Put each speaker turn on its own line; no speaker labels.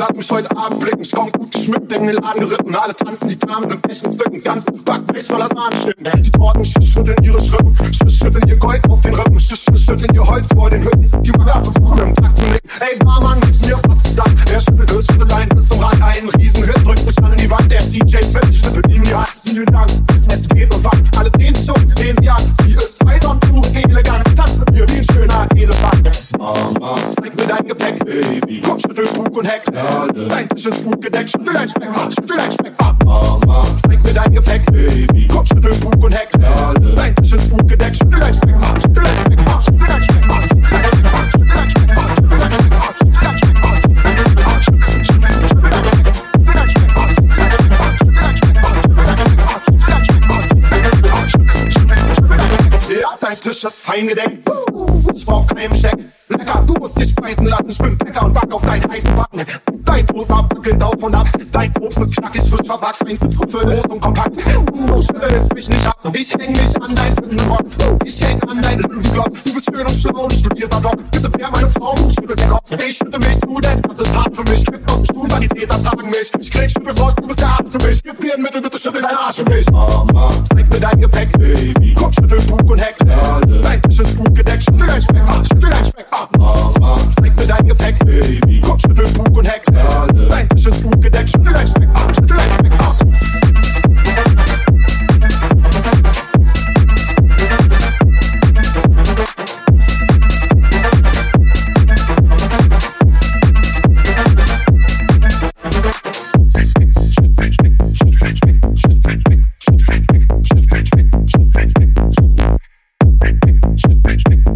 Lass mich heute Abend blicken, Skunk den Laden geritten. Alle tanzen, die Damen sind echt entzückend. Ganzes Backblech voller Sahnenschnitten. Die Torten schütteln ihre Schrippen, schütteln ihr Gold auf den Rippen, schütteln ihr Holz vor den Hütten. Die Mager versuchen im Takt zu nicken. Ey, Barmann, Gepäck, Baby. Komm, schüttel Bug und Heck. Dein Tisch ist gut gedeckt, schüttel dein Speck. Schüttel dein Speck. Dein Tisch ist fein gedeckt. Ich brauch keinen Scheck. Lecker, du musst dich beißen lassen. Ich bin Bäcker und back auf deinen heißen Backen. Dein Toaster wackelt auf und ab. Dein Obst ist knackig, frisch verwachsen. Einzeln Trüffel, groß und kompakt. Du schüttelst mich nicht ab. Ich häng mich an deinen Lippenrock. Ich häng an deinen Lippenglock. Du bist schön und schlau und studierter Doc. Bitte wär meine Frau, du schüttelst den Kopf. Ich schütte mich, du denn das ist hart für mich. Kipp aus mich. Ich krieg Schüttelfrost, du bist der Arzt für mich. Gib mir ein Mittel, bitte schüttel dein Arsch für mich. Mama, zeig mir dein Gepäck, Baby. Komm, schüttel Bug und Heck.